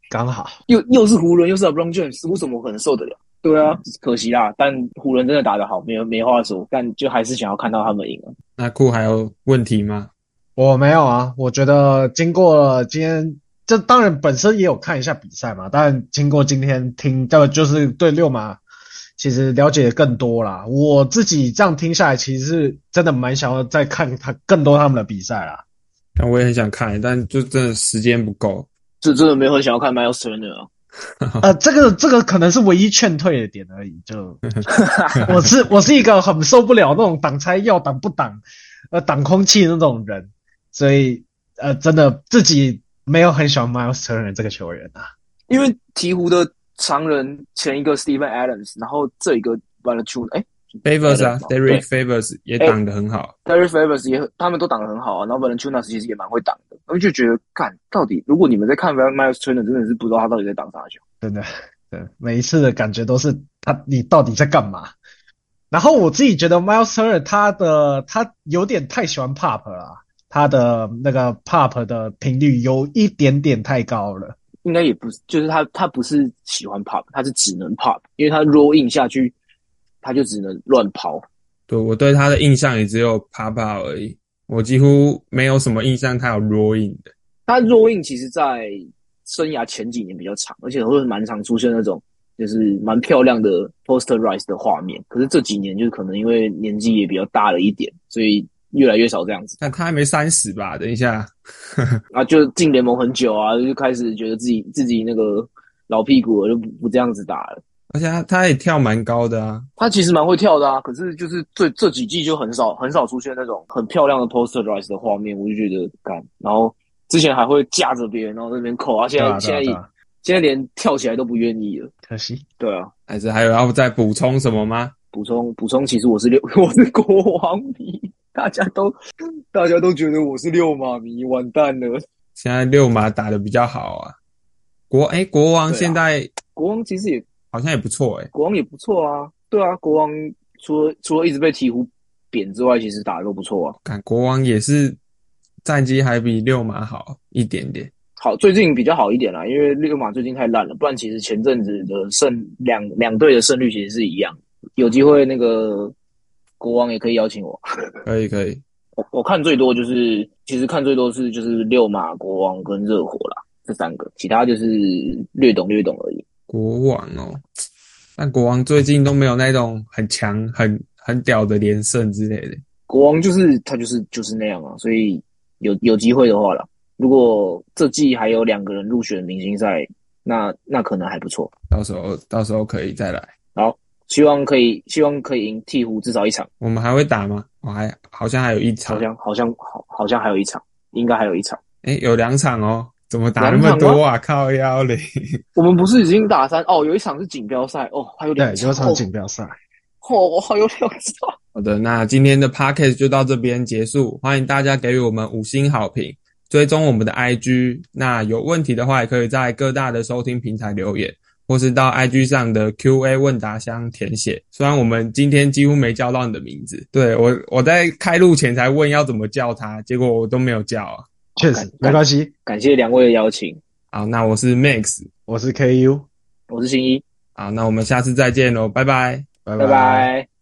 刚好。又又是湖人，又是 LeBron James，我怎么可能受得了？对啊，可惜啦。但湖人真的打得好，没有没话说。但就还是想要看到他们赢啊。那库还有问题吗？我没有啊，我觉得经过今天。这当然本身也有看一下比赛嘛，但经过今天听，这就是对六马其实了解更多啦。我自己这样听下来，其实是真的蛮想要再看他更多他们的比赛啦。但我也很想看，但就真的时间不够。这真的没有很想要看 Miles Turner 啊。呃，这个这个可能是唯一劝退的点而已。就 我是我是一个很受不了那种挡拆要挡不挡，呃挡空气那种人，所以呃真的自己。没有很喜欢 Miles Turner 这个球员啊，因为鹈鹕的常人前一个 Steven Adams，然后这一个 Valanciunas，哎，Favors 啊，Derek Favors 也挡得很好，Derek Favors 也他们都挡得很好啊，然后 Valanciunas 其实也蛮会挡的，我就觉得，看到底如果你们在看 Miles Turner，真的是不知道他到底在挡啥球，真的，对，每一次的感觉都是他你到底在干嘛？然后我自己觉得 Miles Turner 他的他有点太喜欢 Pop 了。他的那个 pop 的频率有一点点太高了，应该也不是，就是他他不是喜欢 pop，他是只能 pop，因为他 roll in 下去，他就只能乱跑。对我对他的印象也只有 pop 而已，我几乎没有什么印象他有 roll in 的。他 roll in 其实在生涯前几年比较长，而且会蛮常出现那种就是蛮漂亮的 poster rise 的画面。可是这几年就是可能因为年纪也比较大了一点，所以。越来越少这样子，但他还没三十吧？等一下，啊，就进联盟很久啊，就开始觉得自己自己那个老屁股了，就不不这样子打了。而且他他也跳蛮高的啊，他其实蛮会跳的啊，可是就是这这几季就很少很少出现那种很漂亮的 poster rise 的画面，我就觉得干。然后之前还会架着别人，然后那边扣啊，现在现在现在连跳起来都不愿意了，可惜。对啊，还是还有要再补充什么吗？补充补充，其实我是六，我是国王迷。大家都大家都觉得我是六马迷，完蛋了。现在六马打的比较好啊。国哎，国王现在国王其实也好像也不错哎，国王也不错啊。对啊，国王除了除了一直被鹈鹕扁之外，其实打的都不错啊。看国王也是战绩还比六马好一点点。好，最近比较好一点啦，因为六马最近太烂了。不然其实前阵子的胜两两队的胜率其实是一样，有机会那个。国王也可以邀请我，可以可以。我我看最多就是，其实看最多是就是六马、国王跟热火啦，这三个，其他就是略懂略懂而已。国王哦，但国王最近都没有那种很强、很很屌的连胜之类的。国王就是他就是就是那样啊，所以有有机会的话啦，如果这季还有两个人入选明星赛，那那可能还不错。到时候到时候可以再来。好。希望可以，希望可以赢鹈鹕至少一场。我们还会打吗？我还好像还有一场，好像好像好好像还有一场，应该还有一场。哎，有两场哦，怎么打那么多啊？靠腰嘞！我们不是已经打三哦？有一场是锦标赛哦，还有两场。有场锦标赛哦，我好有两场。好的，那今天的 podcast 就到这边结束。欢迎大家给予我们五星好评，追踪我们的 IG。那有问题的话，也可以在各大的收听平台留言。或是到 IG 上的 Q&A 问答箱填写。虽然我们今天几乎没叫到你的名字，对我我在开录前才问要怎么叫他，结果我都没有叫啊。确实没关系。感谢两位的邀请。好，那我是 Max，我是 KU，我是新一。好，那我们下次再见喽，拜拜，拜拜。